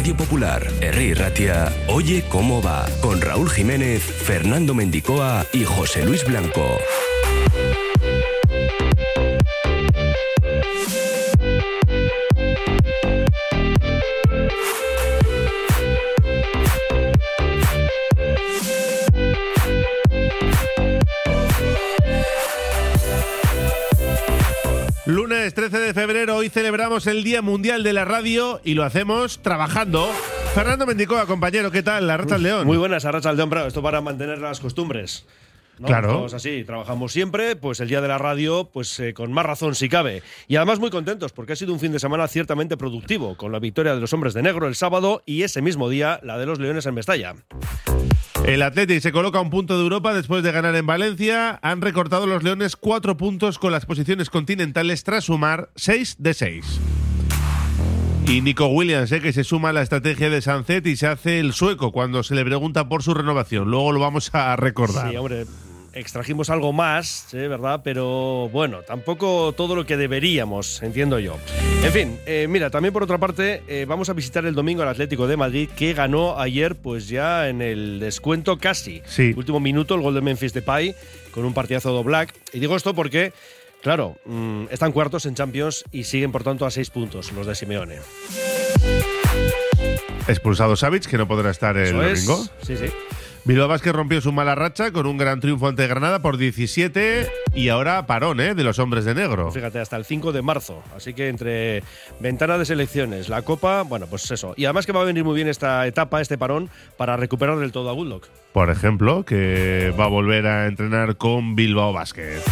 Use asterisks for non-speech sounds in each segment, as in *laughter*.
Radio Popular, Herri Ratia, Oye cómo va, con Raúl Jiménez, Fernando Mendicoa y José Luis Blanco. Celebramos el Día Mundial de la Radio y lo hacemos trabajando. Fernando Mendicoa, compañero, ¿qué tal? La Racha León. Muy buenas, Arracha León, Bravo. Esto para mantener las costumbres. ¿No? Claro. Estamos así, trabajamos siempre, pues el día de la radio, pues eh, con más razón si cabe. Y además muy contentos, porque ha sido un fin de semana ciertamente productivo, con la victoria de los hombres de negro el sábado y ese mismo día la de los leones en Mestalla. El Athletic se coloca a un punto de Europa después de ganar en Valencia. Han recortado los Leones cuatro puntos con las posiciones continentales tras sumar seis de seis. Y Nico Williams, eh, que se suma a la estrategia de Sancet y se hace el sueco cuando se le pregunta por su renovación. Luego lo vamos a recordar. Sí, hombre, extrajimos algo más, ¿eh? ¿verdad? Pero bueno, tampoco todo lo que deberíamos, entiendo yo. En fin, eh, mira, también por otra parte, eh, vamos a visitar el domingo al Atlético de Madrid, que ganó ayer, pues ya en el descuento casi. Sí. Último minuto, el gol de Memphis Depay, con un partidazo de Black. Y digo esto porque. Claro, mm, están cuartos en Champions y siguen por tanto a seis puntos los de Simeone. Expulsado Savic, que no podrá estar el es. domingo. Sí, sí. Bilbao Vázquez rompió su mala racha con un gran triunfo ante Granada por 17 y ahora parón ¿eh? de los hombres de negro. Fíjate, hasta el 5 de marzo. Así que entre ventana de selecciones, la Copa, bueno, pues eso. Y además que va a venir muy bien esta etapa, este parón, para recuperar del todo a Bulldog. Por ejemplo, que va a volver a entrenar con Bilbao Vázquez.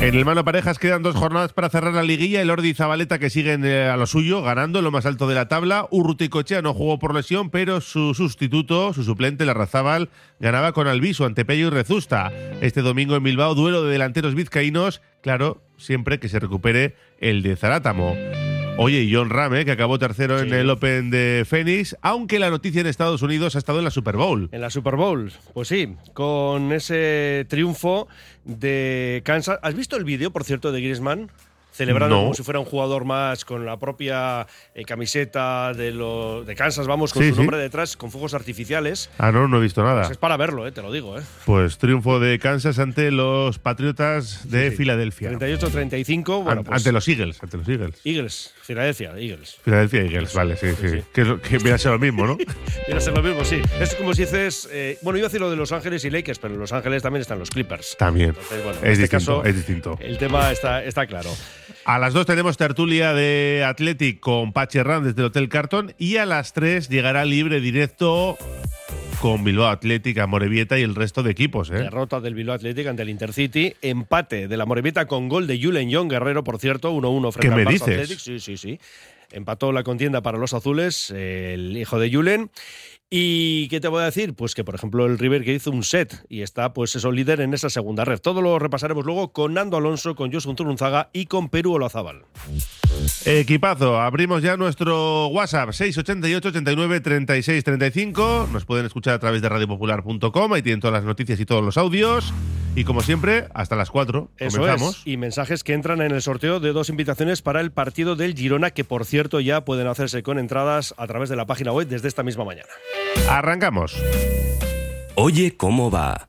En el mano parejas quedan dos jornadas para cerrar la liguilla. El Ordi y Zabaleta que siguen eh, a lo suyo, ganando en lo más alto de la tabla. Urruticochea no jugó por lesión, pero su sustituto, su suplente, Larrazábal, ganaba con Alviso ante Pello y Rezusta. Este domingo en Bilbao, duelo de delanteros vizcaínos. Claro, siempre que se recupere el de Zarátamo. Oye, y John Rame, que acabó tercero en el Open de Phoenix, aunque la noticia en Estados Unidos ha estado en la Super Bowl. En la Super Bowl, pues sí, con ese triunfo de Kansas. ¿Has visto el vídeo, por cierto, de Griezmann? Celebrando No. como si fuera un jugador más con la propia eh, camiseta de, lo, de Kansas, vamos, con Sí, su sí. nombre detrás, con fuegos artificiales. Ah, no, no he visto nada. Pues es para verlo, eh, te lo digo. Eh. Pues triunfo de Kansas ante los Patriotas de Sí. Filadelfia. 38-35, bueno, An- pues, ante los Eagles, ante los Eagles. Eagles, Filadelfia, Eagles. Filadelfia Eagles, vale, sí, sí. sí, sí. Que, que viene a ser lo mismo, ¿no? *laughs* Viene a ser lo mismo, sí. Es como si dices. eh, bueno, iba a decir lo de Los Ángeles y Lakers, pero en Los Ángeles también están los Clippers. También. Entonces, bueno, en es este distinto, caso, es distinto. El tema está, está claro. A las 2 tenemos tertulia de Athletic con Pachi Hernández desde el Hotel Carton y a las 3 llegará libre directo con Bilbao Athletic, Amorebieta y el resto de equipos, ¿eh? Derrota del Bilbao Athletic ante el Intercity. Empate de la Morevieta con gol de Julen John Guerrero, por cierto, 1-1 frente ¿Qué al me Barça dices? Athletic. Sí, sí, sí. Empató la contienda para los azules, el hijo de Julen. ¿Y qué te voy a decir? Pues que, por ejemplo, el River que hizo un set y está, pues eso, líder en esa segunda red. Todo lo repasaremos luego con Nando Alonso, con Josun Turunzaga y con Perú Olazábal. Equipazo, abrimos ya nuestro WhatsApp 688 89 36 35. Nos pueden escuchar a través de radiopopular.com, ahí tienen todas las noticias y todos los audios. Y como siempre, hasta las 4. Eso Comenzamos. es. Y mensajes que entran en el sorteo de dos invitaciones para el partido del Girona, que por cierto ya pueden hacerse con entradas a través de la página web desde esta misma mañana. Arrancamos. Oye cómo va.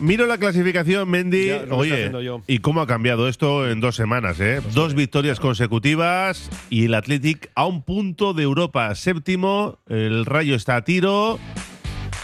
Miro la clasificación, Mendy. Ya, Oye. ¿y cómo ha cambiado esto en dos semanas? Eh? Dos victorias consecutivas y el Athletic a un punto de Europa. Séptimo, el Rayo está a tiro.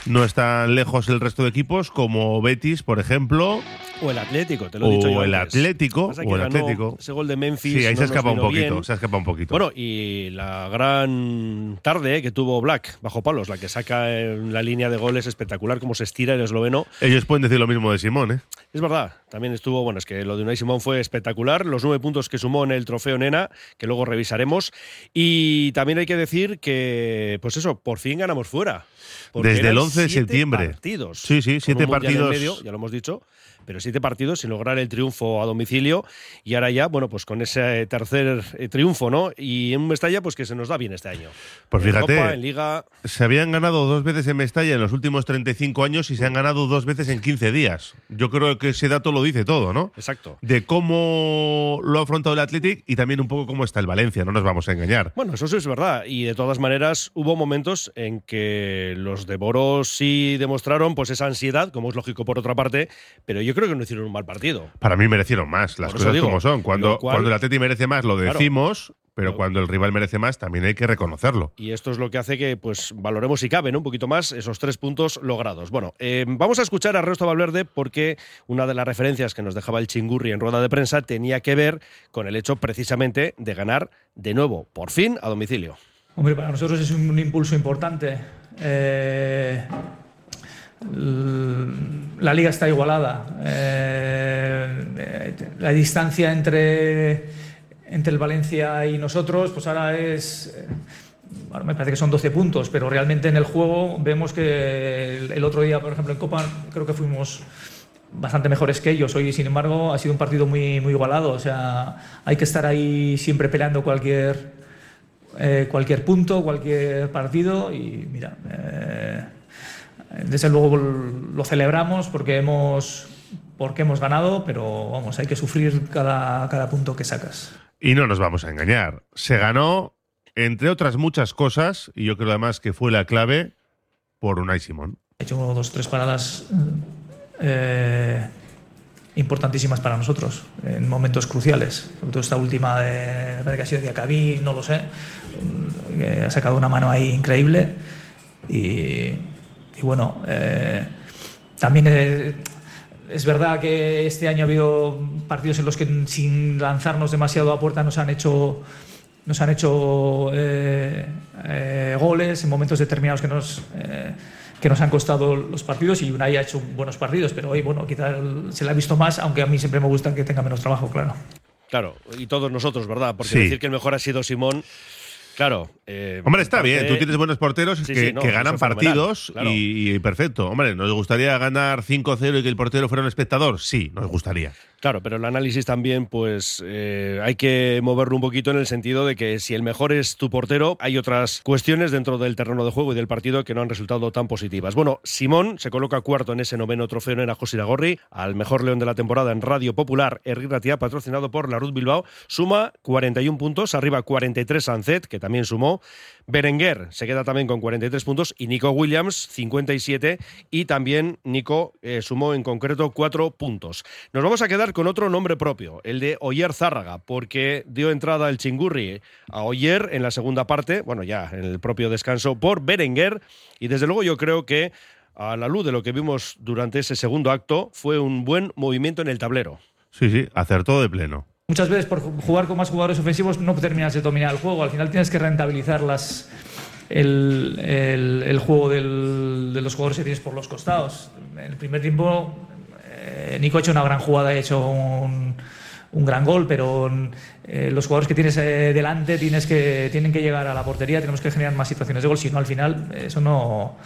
No están lejos el resto de equipos, como Betis, por ejemplo. O el Atlético, te lo he dicho yo O el antes. Atlético. O el Atlético. Ese gol de Memphis. Sí, ahí no se escapa un poquito. bien. Se escapa un poquito. Bueno, y la gran tarde que tuvo Black bajo palos, la que saca en la línea de goles espectacular, como se estira el esloveno. Ellos pueden decir lo mismo de Simón, ¿eh? Es verdad, también estuvo, bueno, es que lo de Unai Simón fue espectacular, los nueve puntos que sumó en el trofeo Nena, que luego revisaremos. Y también hay que decir que, pues eso, por fin ganamos fuera. Desde el eran 11 de siete septiembre. Partidos, Sí, sí, siete partidos. medio, ya lo hemos dicho. Pero siete partidos sin lograr el triunfo a domicilio. Y ahora ya, bueno, pues con ese tercer eh, triunfo, ¿no? Y en Mestalla, pues que se nos da bien este año. Pues En fíjate. Copa, en Liga. Se habían ganado dos veces en Mestalla en los últimos 35 años y se han ganado dos veces en 15 días. Yo creo que ese dato lo dice todo, ¿no? Exacto. De cómo lo ha afrontado el Athletic y también un poco cómo está el Valencia, no nos vamos a engañar. Bueno, eso sí es verdad. Y de todas maneras, hubo momentos en que los de Boros sí demostraron pues esa ansiedad, como es lógico por otra parte, pero yo creo que no hicieron un mal partido. Para mí merecieron más, las cosas digo, como son. Cuando, cual- cuando el Athletic merece más lo Claro. decimos, pero Lo- cuando el rival merece más también hay que reconocerlo. Y esto es lo que hace que pues valoremos si caben un poquito más esos tres puntos logrados. Bueno, eh, vamos a escuchar a Resto Valverde porque una de las referencias que nos dejaba el Chingurri en rueda de prensa tenía que ver con el hecho precisamente de ganar de nuevo, por fin, a domicilio. Hombre, para nosotros es un, impulso importante. Eh, la liga está igualada. Eh, la distancia entre, entre el Valencia y nosotros, pues ahora es. eh, ahora me parece que son 12 puntos, pero realmente en el juego vemos que el, otro día, por ejemplo, en Copa, creo que fuimos bastante mejores que ellos. Hoy, sin embargo, ha sido un partido muy, muy igualado. O sea, hay que estar ahí siempre peleando cualquier, eh, cualquier punto, cualquier partido. Y mira, desde luego lo celebramos porque hemos, porque hemos ganado, pero vamos, hay que sufrir cada, cada punto que sacas. Y no nos vamos a engañar. Se ganó, entre otras muchas cosas, y yo creo además que fue la clave, por Unai Simón. He hecho dos tres paradas eh, importantísimas para nosotros en momentos cruciales. Sobre todo esta última de, parece que ha sido de Acabí, no lo sé. que ha sacado una mano ahí increíble. Y, y bueno, eh, también eh, es verdad que este año ha habido partidos en los que sin lanzarnos demasiado a puerta nos han hecho nos han hecho eh, eh, goles en momentos determinados que nos eh, que nos han costado los partidos y Unai ha hecho buenos partidos, pero hoy bueno, quizás se le ha visto más, aunque a mí siempre me gusta que tenga menos trabajo, claro. Claro, y todos nosotros, ¿verdad? Porque Sí. decir que el mejor ha sido Simón, claro. eh, Hombre, está parte- bien, tú tienes buenos porteros Sí, que, sí, no, que eso ganan partidos claro. y, y perfecto. Hombre, ¿nos gustaría ganar 5-0 y que el portero fuera un espectador? Sí, nos gustaría. Claro, pero el análisis también, pues eh, hay que moverlo un poquito en el sentido de que si el mejor es tu portero, hay otras cuestiones dentro del terreno de juego y del partido que no han resultado tan positivas. Bueno, Simón se coloca cuarto en ese noveno trofeo en Ajos Iragorri, al mejor león de la temporada en Radio Popular, Herri Ratia, patrocinado por la Ruth Bilbao, suma 41 puntos, arriba 43 Sancet, que también sumó. Berenguer se queda también con 43 puntos y Nico Williams 57 y también Nico eh, sumó en concreto 4 puntos. Nos vamos a quedar con otro nombre propio, el de Oyer Zárraga, porque dio entrada el chingurri a Oyer en la segunda parte, bueno ya en el propio descanso por Berenguer y desde luego yo creo que a la luz de lo que vimos durante ese segundo acto fue un buen movimiento en el tablero. Sí, sí, acertó de pleno. Muchas veces por jugar con más jugadores ofensivos no terminas de dominar el juego, al final tienes que rentabilizar las, el, juego de los jugadores que tienes por los costados. En el primer tiempo eh, Nico ha hecho una gran jugada, ha hecho un, un gran gol, pero eh, los jugadores que tienes eh, delante tienes que, tienen que llegar a la portería, tenemos que generar más situaciones de gol, si no al final eso no,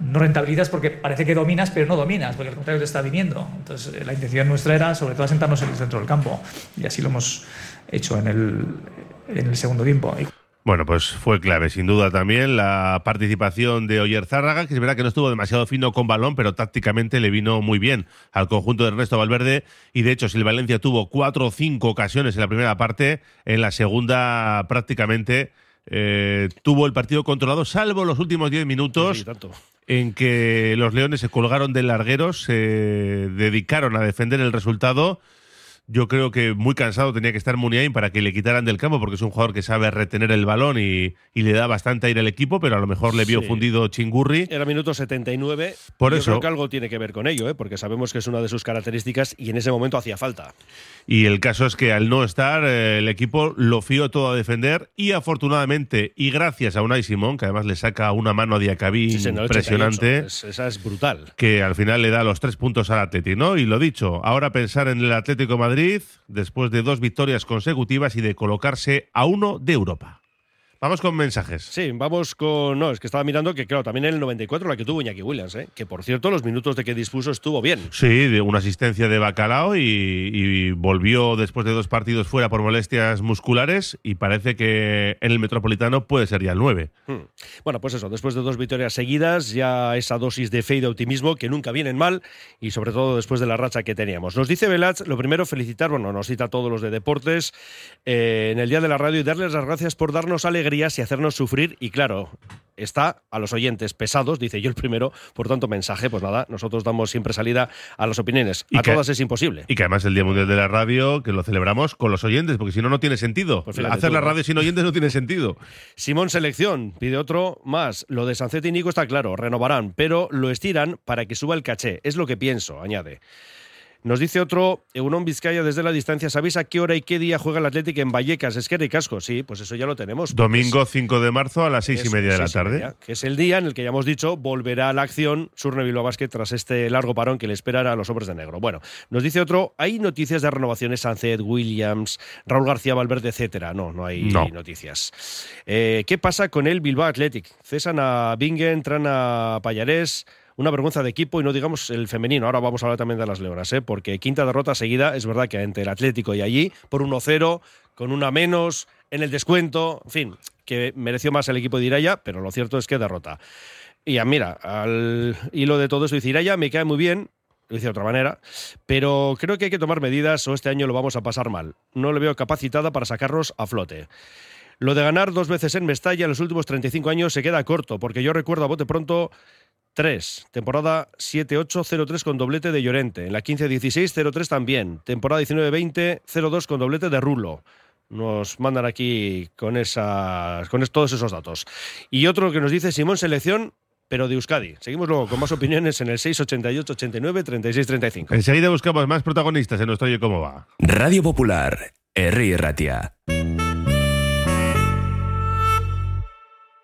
no rentabilizas porque parece que dominas, pero no dominas, porque al contrario te está viniendo. Entonces, eh, la intención nuestra era, sobre todo, sentarnos en el centro del campo. Y así lo hemos hecho en el, en el segundo tiempo. Bueno, pues fue clave, sin duda también, la participación de Oyer Zárraga, que es verdad que no estuvo demasiado fino con balón, pero tácticamente le vino muy bien al conjunto de Ernesto Valverde. Y de hecho, si el Valencia tuvo cuatro o cinco ocasiones en la primera parte, en la segunda prácticamente eh, tuvo el partido controlado, salvo los últimos diez minutos en que los Leones se colgaron de largueros, se dedicaron a defender el resultado yo creo que muy cansado tenía que estar Muniain para que le quitaran del campo, porque es un jugador que sabe retener el balón y, le da bastante aire al equipo, pero a lo mejor le vio fundido Chingurri. Era minuto 79. Por eso. Creo que algo tiene que ver con ello, ¿eh? porque sabemos que es una de sus características y en ese momento hacía falta. Y el caso es que al no estar, eh, el equipo lo fió todo a defender y afortunadamente, y gracias a Unai Simón, que además le saca una mano a Diacabí impresionante. esa es brutal. Que al final le da los tres puntos al Atlético, ¿no? Y lo dicho, ahora pensar en el Atlético Madrid después de dos victorias consecutivas y de colocarse a uno de Europa. Vamos con mensajes. Sí, vamos con. No, es que estaba mirando que, claro, también en el 94 la que tuvo Iñaki Williams, ¿eh? que por cierto, los minutos de que dispuso estuvo bien. Sí, de una asistencia de Bacalao y, volvió después de dos partidos fuera por molestias musculares y parece que en el Metropolitano puede ser ya el 9. Hmm. Bueno, pues eso, después de dos victorias seguidas, ya esa dosis de fe y de optimismo que nunca vienen mal y sobre todo después de la racha que teníamos. Nos dice Velaz, lo primero, felicitar, bueno, nos cita a todos los de deportes eh, en el Día de la Radio y darles las gracias por darnos alegría y hacernos sufrir. Y claro, está a los oyentes pesados, dice yo el primero, por tanto mensaje, pues nada, nosotros damos siempre salida a las opiniones. a todas es imposible. Y que además el Día Mundial de la Radio, que lo celebramos con los oyentes, porque si no, no tiene sentido. Pues Hacer la radio sin oyentes no tiene sentido. *laughs* Simón Selección pide otro más. Lo de Sancet y Nico está claro, renovarán, pero lo estiran para que suba el caché. Es lo que pienso, añade. Nos dice otro, Euron Vizcaya desde la distancia, ¿sabéis a qué hora y qué día juega el Atlético en Vallecas, Esquerra y Casco? Sí, pues eso ya lo tenemos. Domingo 5 de marzo a las seis y media de la tarde. que es el día en el que ya hemos dicho volverá a la acción Surne Bilbao Basket tras este largo parón que le espera a los hombres de negro. Bueno, nos dice otro, ¿hay noticias de renovaciones Sancet, Williams, Raúl García Valverde, etcétera? No, no hay noticias. Eh, ¿Qué pasa con el Bilbao Athletic? Cesan a Bingen, entran a Payarés una vergüenza de equipo y no digamos el femenino. Ahora vamos a hablar también de las Leonas, ¿eh? porque quinta derrota seguida, es verdad que entre el Atlético y allí, por 1-0, con una menos, en el descuento, en fin, que mereció más el equipo de Iraya, pero lo cierto es que derrota. Y mira, al hilo de todo eso, dice Iraya me cae muy bien, lo dice de otra manera, pero creo que hay que tomar medidas o este año lo vamos a pasar mal. No le veo capacitada para sacarnos a flote. Lo de ganar dos veces en Mestalla en los últimos 35 años se queda corto, porque yo recuerdo a bote pronto 3. Temporada 7-8-0-3 con doblete de Llorente. En la 15-16, 0-3 también. Temporada 19-20, 0-2 con doblete de Rulo. Nos mandan aquí con, esas, con todos esos datos. Y otro que nos dice Simón Selección, pero de Euskadi. Seguimos luego con más opiniones en el 688 89 36 35. Enseguida buscamos más protagonistas en nuestro Oye Cómo Va. Radio Popular, R. Ratia.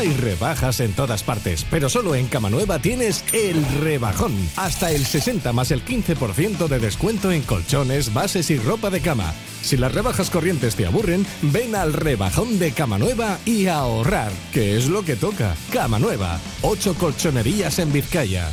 Hay rebajas en todas partes, pero solo en Cama Nueva tienes el rebajón. Hasta el 60 más el 15% de descuento en colchones, bases y ropa de cama. Si las rebajas corrientes te aburren, ven al rebajón de Cama Nueva y ahorrar, que es lo que toca. Cama Nueva, 8 colchonerías en Vizcaya.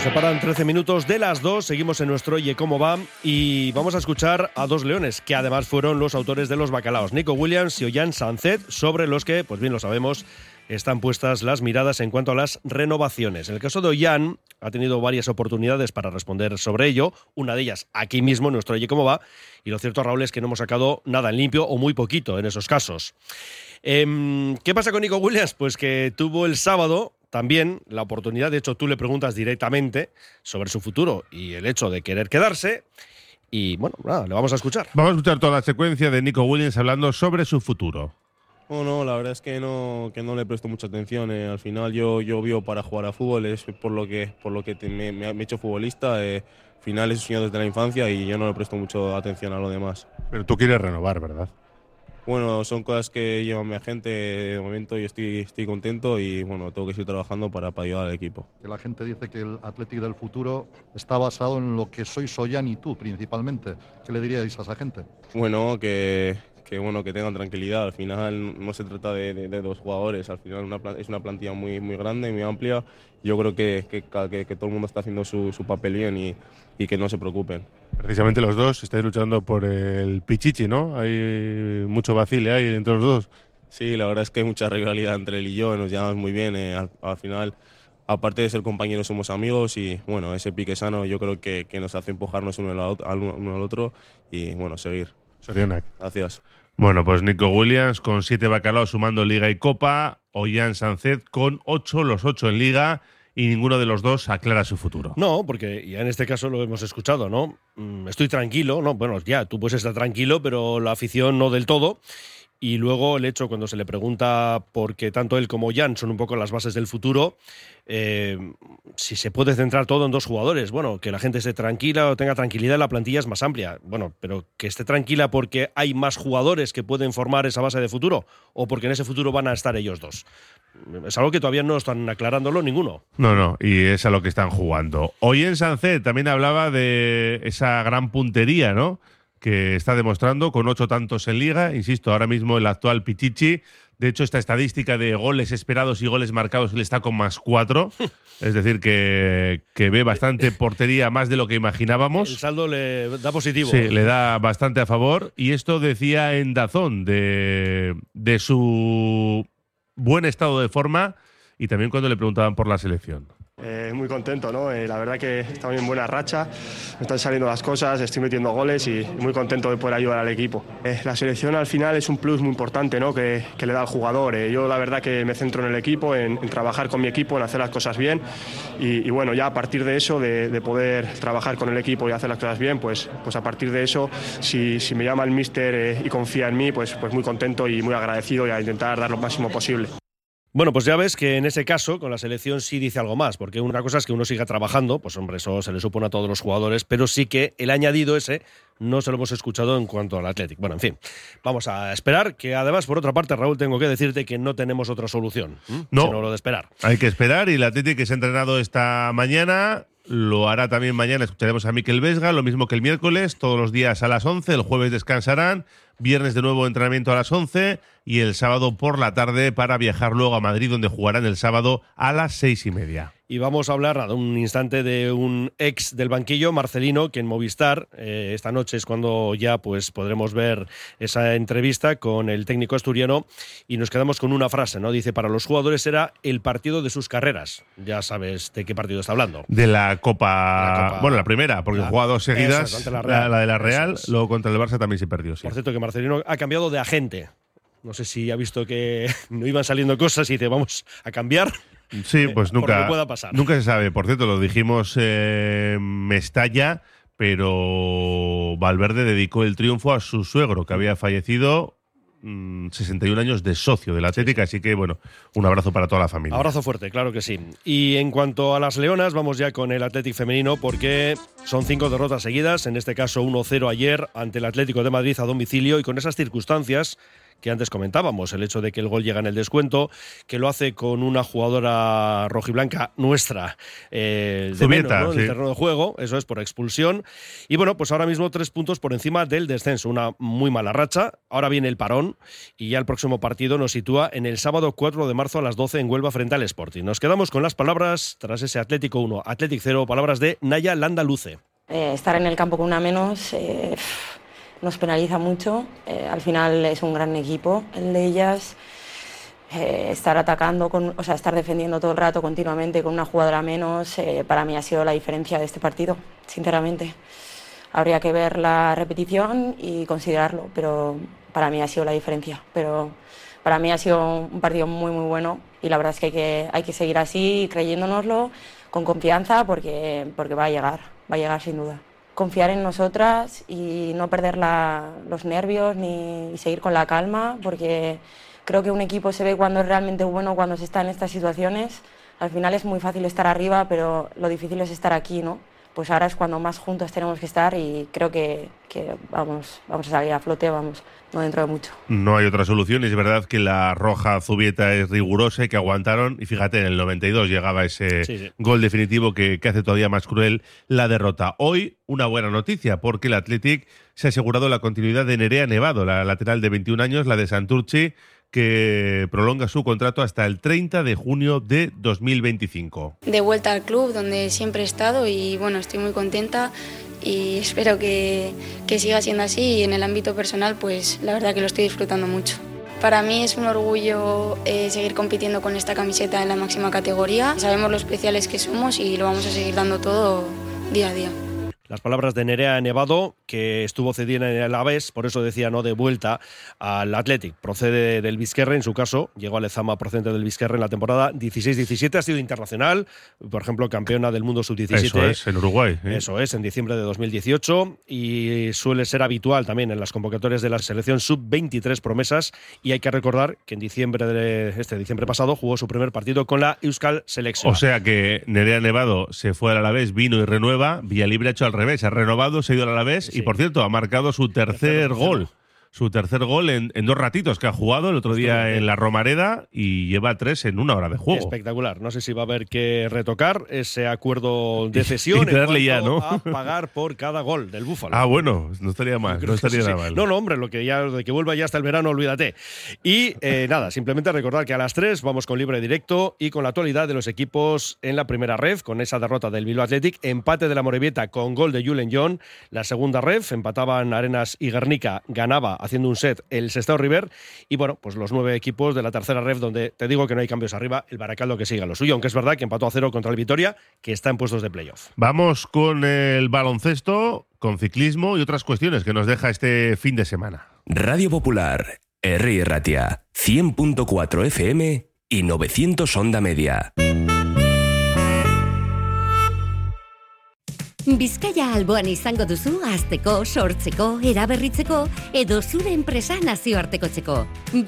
Nos separan 13 minutos de las dos, seguimos en nuestro Oye Cómo Va y vamos a escuchar a dos leones que además fueron los autores de los bacalaos, Nico Williams y Ollán Sancet, sobre los que, pues bien lo sabemos, están puestas las miradas en cuanto a las renovaciones. En el caso de Ollán, ha tenido varias oportunidades para responder sobre ello, una de ellas aquí mismo en nuestro Oye Cómo Va, y lo cierto, Raúl, es que no hemos sacado nada en limpio o muy poquito en esos casos. Em, ¿Qué pasa con Nico Williams? Pues que tuvo el sábado también la oportunidad, de hecho tú le preguntas directamente sobre su futuro y el hecho de querer quedarse. Y bueno, nada, le vamos a escuchar. Vamos a escuchar toda la secuencia de Nico Williams hablando sobre su futuro. No, la verdad es que no, que no le presto mucha atención. eh. Al final yo, yo vivo para jugar a fútbol, es por lo que, por lo que te- me, me he hecho futbolista. eh. Al final es un sueño desde la infancia y yo no le presto mucho atención a lo demás. Pero tú quieres renovar, ¿verdad? Bueno, son cosas que llevan mi agente de momento y estoy, estoy contento y bueno, tengo que seguir trabajando para, para ayudar al equipo. Que la gente dice que el Athletic del futuro está basado en lo que soy Soyan y tú principalmente. ¿Qué le diríais a esa gente? Bueno, que, que, bueno, que tengan tranquilidad. Al final no se trata de, de- de dos jugadores. Al final una es una plantilla muy, muy grande muy amplia. Yo creo que, que, que- que todo el mundo está haciendo su, su papel bien y, y que no se preocupen. Precisamente los dos estáis luchando por el Pichichi, ¿no? Hay mucho vacile ahí entre los dos. Sí, la verdad es que hay mucha rivalidad entre él y yo, nos llevamos muy bien. eh, al, al final, aparte de ser compañeros, somos amigos y bueno, ese pique sano yo creo que, que nos hace empujarnos uno al, uno otro y bueno, seguir. Sorionak. Gracias. Bueno, pues Nico Williams con siete bacalaos sumando Liga y Copa, Ollán Sancet con ocho, los ocho en Liga, y ninguno de los dos aclara su futuro. No, porque ya en este caso lo hemos escuchado, ¿no? Mm, Estoy tranquilo, ¿no? Bueno, ya, tú puedes estar tranquilo, pero la afición no del todo. Y luego el hecho, cuando se le pregunta, porque tanto él como Jan son un poco las bases del futuro, eh, si se puede centrar todo en dos jugadores. Bueno, que la gente esté tranquila o tenga tranquilidad, la plantilla es más amplia. Bueno, pero que esté tranquila porque hay más jugadores que pueden formar esa base de futuro o porque en ese futuro van a estar ellos dos. Es algo que todavía no están aclarándolo ninguno. No, no, y es a lo que están jugando. Hoy en Sancet también hablaba de esa gran puntería, ¿no? Que está demostrando con ocho tantos en liga. Insisto, ahora mismo el actual Pichichi. De hecho, esta estadística de goles esperados y goles marcados le está con más cuatro. *laughs* es decir, que, que ve bastante portería más de lo que imaginábamos. El saldo le da positivo. Sí, le da bastante a favor. Y esto decía en Dazón de, de su buen estado de forma y también cuando le preguntaban por la selección. Eh, muy contento, ¿no? Eh, la verdad que estamos en buena racha, me están saliendo las cosas, estoy metiendo goles y muy contento de poder ayudar al equipo. Eh, la selección al final es un plus muy importante ¿no? que, le da al jugador. Yo la verdad que me centro en el equipo, en, trabajar con mi equipo, en hacer las cosas bien y, bueno, ya a partir de eso, de, de poder trabajar con el equipo y hacer las cosas bien, pues, pues a partir de eso, si, me llama el míster y confía en mí, pues, pues muy contento y muy agradecido y a intentar dar lo máximo posible. Bueno, pues ya ves que en ese caso con la selección sí dice algo más, porque una cosa es que uno siga trabajando, pues hombre, eso se le supone a todos los jugadores, pero sí que el añadido ese no se lo hemos escuchado en cuanto al Athletic. Bueno, en fin, vamos a esperar, que además, por otra parte, Raúl, tengo que decirte que no tenemos otra solución. No. sino lo de esperar. Hay que esperar y el Atlético que se ha entrenado esta mañana lo hará también mañana. Escucharemos a Miquel Vesga, lo mismo que el miércoles, todos los días a las 11. El jueves descansarán. Viernes de nuevo entrenamiento a las 11 y el sábado por la tarde para viajar luego a Madrid, donde jugarán el sábado a las seis y media. Y vamos a hablar a un instante de un ex del banquillo, Marcelino, que en Movistar, eh, esta noche es cuando ya pues podremos ver esa entrevista con el técnico asturiano y nos quedamos con una frase, ¿no? Dice, para los jugadores era el partido de sus carreras. Ya sabes de qué partido está hablando. De la Copa, bueno, la primera, porque La- jugó a dos seguidas, la la, la de la Real, es. luego contra el Barça también se perdió. sí. Por cierto, que Marcelino ha cambiado de agente. No sé si ha visto que *laughs* no iban saliendo cosas y dice, vamos a cambiar. Sí, pues por lo nunca, pueda pasar. nunca se sabe. Por cierto, lo dijimos eh, Mestalla, pero Valverde dedicó el triunfo a su suegro, que había fallecido mm, 61 años de socio de la Atlética, así que bueno, un abrazo para toda la familia. Abrazo fuerte, claro que sí. Y en cuanto a las Leonas, vamos ya con el Atlético femenino porque son cinco derrotas seguidas, en este caso 1-0 ayer ante el Atlético de Madrid a domicilio y con esas circunstancias que antes comentábamos, el hecho de que el gol llega en el descuento, que lo hace con una jugadora rojiblanca nuestra, eh, de Zubieta, menos, ¿no? en el terreno de juego, eso es por expulsión. Y bueno, pues ahora mismo tres puntos por encima del descenso, una muy mala racha. Ahora viene el parón y ya el próximo partido nos sitúa en el sábado 4 de marzo a las 12 en Huelva frente al Sporting. Nos quedamos con las palabras, tras ese Atlético 1, Atlético 0, palabras de Naya Landa Luce. Eh, estar en el campo con una menos eh, nos penaliza mucho. Eh, al final es un gran equipo el de ellas. Eh, estar atacando, con, o sea, estar defendiendo todo el rato continuamente con una jugadora menos, eh, para mí ha sido la diferencia de este partido, sinceramente. Habría que ver la repetición y considerarlo, pero para mí ha sido la diferencia. Pero para mí ha sido un partido muy, muy bueno y la verdad es que hay que, hay que seguir así, creyéndonoslo, con confianza, porque, porque va a llegar, va a llegar sin duda. Confiar en nosotras y no perder los nervios ni seguir con la calma, porque creo que un equipo se ve cuando es realmente bueno, cuando se está en estas situaciones. Al final es muy fácil estar arriba, pero lo difícil es estar aquí, ¿no? Pues ahora es cuando más juntos tenemos que estar y creo que, que vamos, vamos a salir a flote, vamos, no dentro de mucho. No hay otra solución. Es verdad que la roja Zubieta es rigurosa y que aguantaron. Y fíjate, en el 92 llegaba ese Sí, sí. gol definitivo que, que hace todavía más cruel la derrota. Hoy, una buena noticia, porque el Athletic se ha asegurado la continuidad de Nerea Nevado, la lateral de 21 años, la de Santurci, que prolonga su contrato hasta el 30 de junio de 2025. de vuelta al club donde siempre he estado y bueno, estoy muy contenta y espero que, que siga siendo así y en el ámbito personal pues la verdad que lo estoy disfrutando mucho. Para mí es un orgullo eh, seguir compitiendo con esta camiseta en la máxima categoría. Sabemos lo especiales que somos y lo vamos a seguir dando todo día a día. Las palabras de Nerea Nevado, que estuvo cedida en el Aves, por eso decía no de vuelta al Athletic. Procede del Vizquerre, en su caso, llegó al Lezama procedente del Vizquerre en la temporada 16-17, ha sido internacional, por ejemplo, campeona del mundo sub-17. Eso es, en Uruguay. ¿eh? Eso es, en diciembre de 2018 y suele ser habitual también en las convocatorias de la selección sub-23 promesas y hay que recordar que en diciembre de este diciembre pasado jugó su primer partido con la Euskal Selección. O sea que Nerea Nevado se fue al Alavés, vino y renueva. Villalibre ha hecho al revés, ha renovado, se ha ido al Alavés y por cierto ha marcado su tercer gol. Su tercer gol en, en dos ratitos que ha jugado el otro día en la Romareda y lleva tres en una hora de juego. Espectacular. No sé si va a haber que retocar ese acuerdo de *laughs* cesión Y darle en ya, ¿no? a pagar por cada gol del Búfalo. Ah, bueno, no estaría mal, no que estaría sí, nada sí. mal. No, no, hombre, lo que ya de que vuelva ya hasta el verano, olvídate. Y eh, *laughs* nada, simplemente recordar que a las 3 vamos con libre directo y con la actualidad de los equipos en la primera ref, con esa derrota del Bilbao Athletic, empate de la Morevieta con gol de Julen John. La segunda ref, empataban Arenas y Guernica, ganaba haciendo un set el Sestao River. Y bueno, pues los nueve equipos de la tercera ref, donde te digo que no hay cambios arriba, el Baracaldo que siga lo suyo, aunque es verdad que empató a cero contra el Vitoria, que está en puestos de playoff. Vamos con el baloncesto, con ciclismo y otras cuestiones que nos deja este fin de semana. Radio Popular, R. Ratia, 100.4 FM y 900 Onda Media. Bizkaia alboan izango duzu azteko, sortzeko, eraberritzeko edo zure enpresa nazioartekotzeko.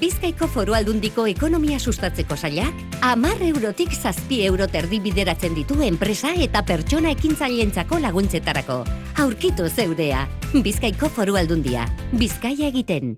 Bizkaiko foru aldundiko ekonomia sustatzeko sailak, amar eurotik zazpi euro terdi bideratzen ditu enpresa eta pertsona ekintzailentzako laguntzetarako. Aurkitu zeurea. Bizkaiko foru aldundia. Bizkaia egiten.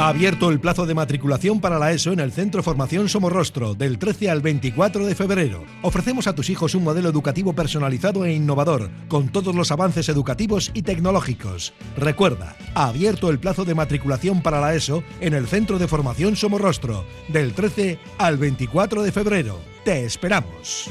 Ha abierto el plazo de matriculación para la ESO en el Centro Formación Somorrostro del 13 al 24 de febrero. Ofrecemos a tus hijos un modelo educativo personalizado e innovador, con todos los avances educativos y tecnológicos. Recuerda, ha abierto el plazo de matriculación para la ESO en el Centro de Formación Somorrostro del 13 al 24 de febrero. Te esperamos.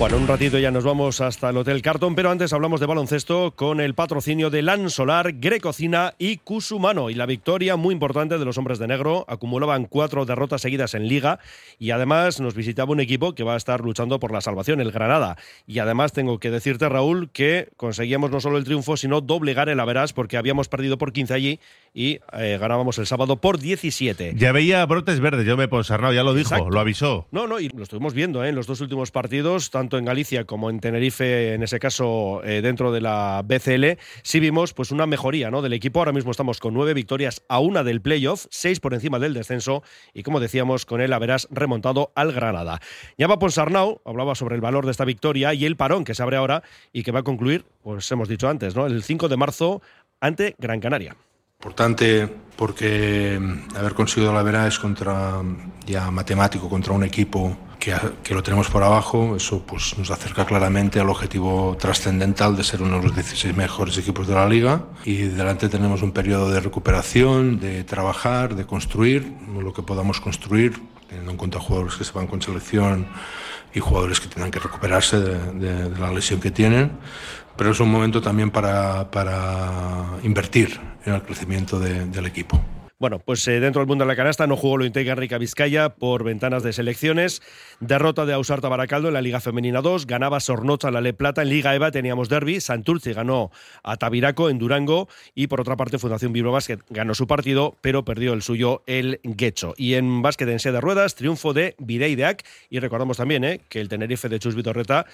Bueno, un ratito ya nos vamos hasta el Hotel Carton, pero antes hablamos de baloncesto con el patrocinio de LAN Solar, Grecocina y Cusumano. Y la victoria muy importante de los hombres de negro. Acumulaban cuatro derrotas seguidas en Liga y además nos visitaba un equipo que va a estar luchando por la salvación, el Granada. Y además tengo que decirte, Raúl, que conseguíamos no solo el triunfo, sino doblegar el Averas porque habíamos perdido por 15 allí y eh, ganábamos el sábado por 17. Ya veía brotes verdes, yo me he ya lo dijo, Exacto. lo avisó. No, no, y lo estuvimos viendo ¿eh? en los dos últimos partidos, tanto en Galicia como en Tenerife, en ese caso eh, dentro de la BCL, sí vimos pues una mejoría ¿no? del equipo. Ahora mismo estamos con nueve victorias a una del playoff, seis por encima del descenso y como decíamos, con él haberás remontado al Granada. Ya va Ponsarnau, hablaba sobre el valor de esta victoria y el parón que se abre ahora y que va a concluir, pues hemos dicho antes, ¿no? el 5 de marzo ante Gran Canaria. Importante porque mm, haber conseguido la vera es contra mm, ya matemático contra un equipo que, que lo tenemos por abajo, eso pues nos acerca claramente al objetivo trascendental de ser uno de los 16 mejores equipos de la liga. Y delante tenemos un periodo de recuperación, de trabajar, de construir lo que podamos construir, teniendo en cuenta jugadores que se van con selección y jugadores que tengan que recuperarse de, de, de la lesión que tienen, pero es un momento también para, para invertir en el crecimiento de, del equipo. Bueno, pues eh, dentro del mundo de la canasta no jugó Lointega Rica Vizcaya por ventanas de selecciones. Derrota de Ausarta Baracaldo en la Liga Femenina 2. Ganaba Sornocha la Le Plata. En Liga EVA teníamos derby. Santurce ganó a Tabiraco en Durango. Y por otra parte, Fundación Bilbao Basket ganó su partido, pero perdió el suyo el Guecho. Y en básquet en sede de ruedas, triunfo de Videideac. Y recordamos también eh, que el Tenerife de Chus Vitorreta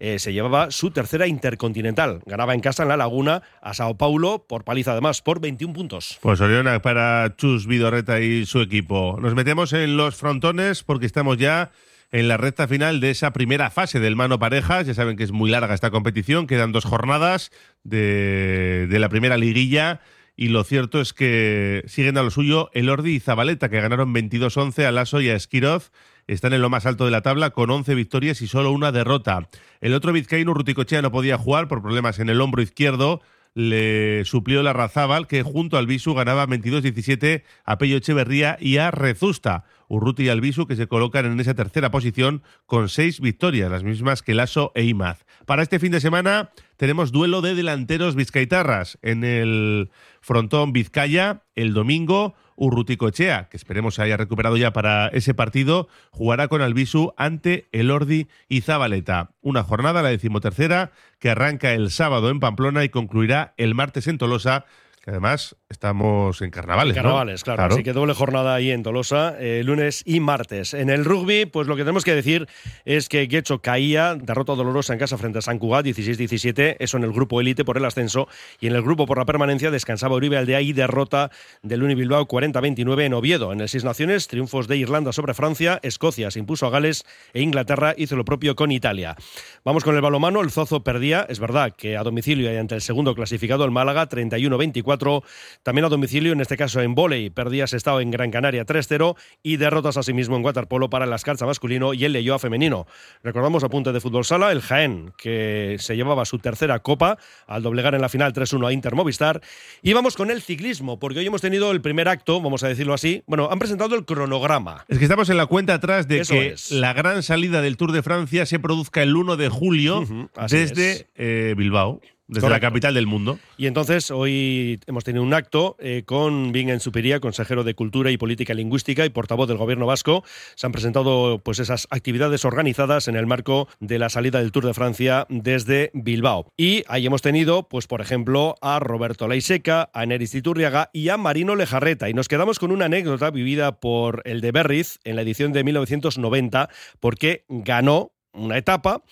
eh, se llevaba su tercera intercontinental. Ganaba en casa en La Laguna a Sao Paulo por paliza además, por 21 puntos. Pues Oriona para Chus Vidorreta y su equipo. Nos metemos en los frontones porque estamos ya en la recta final de esa primera fase del mano parejas. Ya saben que es muy larga esta competición, quedan dos jornadas de, de la primera liguilla. Y lo cierto es que siguen a lo suyo el Ordi y Zabaleta, que ganaron 22-11 a Lasso y a Esquiroz. Están en lo más alto de la tabla con 11 victorias y solo una derrota. El otro vizcaíno, Ruticochea, no podía jugar por problemas en el hombro izquierdo. Le suplió la Razábal, que junto al Visu ganaba 22-17 a Pello Echeverría y a Rezusta. Urruti y Albisu que se colocan en esa tercera posición con seis victorias, las mismas que Lasso e Imaz. Para este fin de semana tenemos duelo de delanteros vizcaitarras en el frontón Vizcaya el domingo. Urruticochea, que esperemos se haya recuperado ya para ese partido, jugará con Albisu ante Elordi y Zabaleta. Una jornada, la decimotercera, que arranca el sábado en Pamplona y concluirá el martes en Tolosa, que además estamos en carnavales. En carnavales, ¿no? claro, Así que doble jornada ahí en Tolosa, eh, lunes y martes. En el rugby, pues lo que tenemos que decir es que Guecho caía, derrota dolorosa en casa frente a San Cugat, 16-17, eso en el grupo élite por el ascenso, y en el grupo por la permanencia descansaba Uribe Aldea y derrota del Uni Bilbao 40-29 en Oviedo. En el Seis Naciones, triunfos de Irlanda sobre Francia, Escocia se impuso a Gales e Inglaterra hizo lo propio con Italia. Vamos con el balomano, el Zozo perdía, es verdad que a domicilio y ante el segundo clasificado, el Málaga 31-24, 4, también a domicilio, en este caso en volei, perdía estado en Gran Canaria 3-0 y derrotas asimismo en waterpolo para el Ascarcha masculino y el Leyoa femenino. Recordamos a punto de fútbol sala el Jaén, que se llevaba su tercera copa al doblegar en la final 3-1 a Inter Movistar. Y vamos con el ciclismo, porque hoy hemos tenido el primer acto, vamos a decirlo así. Bueno, han presentado el cronograma. Es que estamos en la cuenta atrás de Eso que es. la gran salida del Tour de Francia se produzca el 1 de julio desde es. eh, Bilbao, desde la capital del mundo. Y entonces hoy hemos tenido un acto eh, con Bingen Supería, consejero de Cultura y Política Lingüística y portavoz del Gobierno vasco. Se han presentado pues esas actividades organizadas en el marco de la salida del Tour de Francia desde Bilbao. Y ahí hemos tenido, pues por ejemplo, a Roberto Laiseca, a Neris Iturriaga y a Marino Lejarreta. Y nos quedamos con una anécdota vivida por el de Berriz en la edición de 1990, porque ganó una etapa.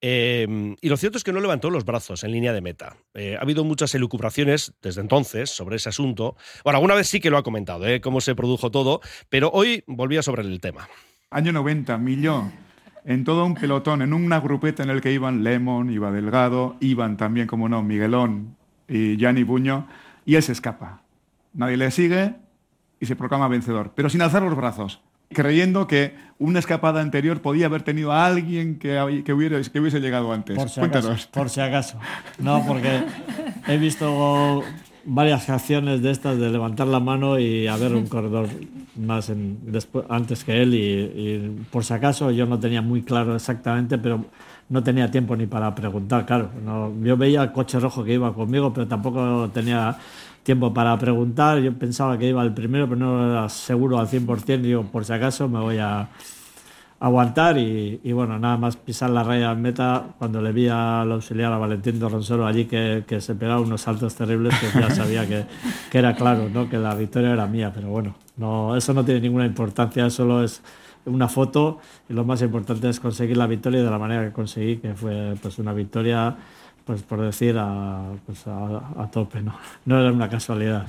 eh, y lo cierto es que no levantó los brazos en línea de meta. Eh, ha habido muchas elucubraciones desde entonces sobre ese asunto. Bueno, alguna vez sí que lo ha comentado, eh, cómo se produjo todo, pero hoy volvía sobre el tema. Año 90, millón. En todo un pelotón, en una grupeta en el que iban Lemon, iba Delgado, iban también, como no, Miguelón y Gianni Buño, y él se escapa. Nadie le sigue y se proclama vencedor, pero sin alzar los brazos, creyendo que una escapada anterior podía haber tenido a alguien que, hab- que, hubiera- que hubiese llegado antes. Por si Cuéntanos. acaso, por si acaso. No, porque he visto varias acciones de estas de levantar la mano y haber un corredor más en- antes que él y, y por si acaso yo no tenía muy claro exactamente, pero no tenía tiempo ni para preguntar, claro. No, yo veía el coche rojo que iba conmigo, pero tampoco tenía tiempo para preguntar. Yo pensaba que iba el primero, pero no era seguro al 100%. Digo, por si acaso me voy a aguantar y, y, bueno, nada más pisar la raya en meta, cuando le vi al auxiliar a Valentín Dorronsoro allí que, que se pegaba unos saltos terribles, pues ya sabía que, que era claro, ¿no? que la victoria era mía, pero bueno, no, eso no tiene ninguna importancia, solo es una foto y lo más importante es conseguir la victoria de la manera que conseguí, que fue pues una victoria, pues por decir, a, pues, a, tope, ¿no? *laughs* no era una casualidad.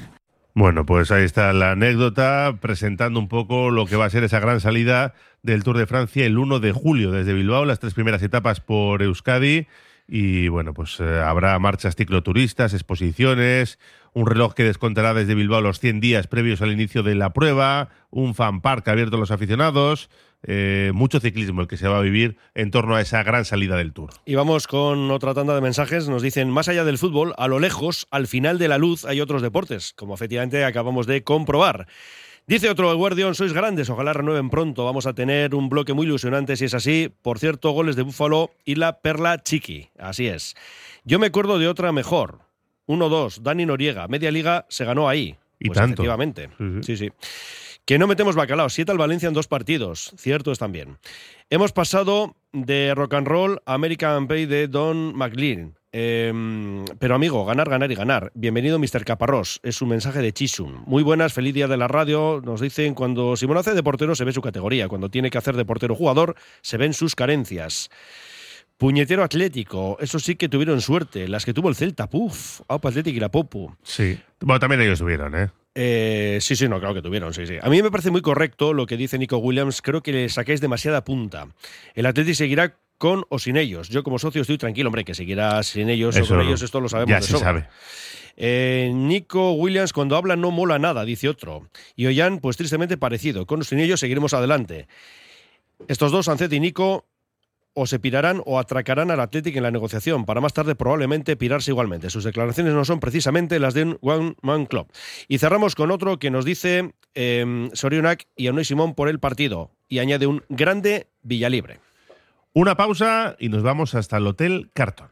Bueno, pues ahí está la anécdota presentando un poco lo que va a ser esa gran salida del Tour de Francia el 1 de julio desde Bilbao, las tres primeras etapas por Euskadi y bueno, pues eh, habrá marchas cicloturistas, exposiciones, un reloj que descontará desde Bilbao los 100 días previos al inicio de la prueba, un fan park abierto a los aficionados, eh, mucho ciclismo el que se va a vivir en torno a esa gran salida del Tour. Y vamos con otra tanda de mensajes. Nos dicen, más allá del fútbol, a lo lejos, al final de la luz, hay otros deportes, como efectivamente acabamos de comprobar. Dice otro el Guardián, sois grandes, ojalá renueven pronto. Vamos a tener un bloque muy ilusionante si es así. Por cierto, goles de Búfalo y la Perla Chiqui. Así es. Yo me acuerdo de otra mejor. 1-2, Dani Noriega. Media liga se ganó ahí. Y Pues tanto. Efectivamente. Sí, sí. Que no metemos bacalao. Siete al Valencia en dos partidos. Cierto es también. Hemos pasado de rock and roll a American Pay de Don McLean. Eh, pero amigo, ganar, ganar y ganar. Bienvenido, Mr. Caparrós. Es un mensaje de Chisun. Muy buenas, feliz día de la radio. Nos dicen cuando Simón hace de portero se ve su categoría. Cuando tiene que hacer de portero jugador se ven sus carencias. Puñetero Atlético, eso sí que tuvieron suerte. Las que tuvo el Celta, puf, Aupa Atlético y la Popu. Sí. Bueno, también ellos tuvieron, ¿eh? Eh, sí, sí, no, claro que tuvieron, sí, sí. A mí me parece muy correcto lo que dice Nico Williams. Creo que le sacáis demasiada punta. El Atleti seguirá con o sin ellos. Yo como socio estoy tranquilo, hombre, que seguirá sin ellos o con ellos, esto lo sabemos ya de se sobra. sabe. Eh, Nico Williams cuando habla no mola nada, dice otro. Y Ollán, pues tristemente parecido. Con o sin ellos seguiremos adelante. Estos dos, Ancet y Nico, o se pirarán o atracarán al Athletic en la negociación, para más tarde probablemente pirarse igualmente. Sus declaraciones no son precisamente las de un One Man Club. Y cerramos con otro que nos dice eh, y Aunai Simón por el partido. Y añade un grande Villalibre. Una pausa y nos vamos hasta el Hotel Carton.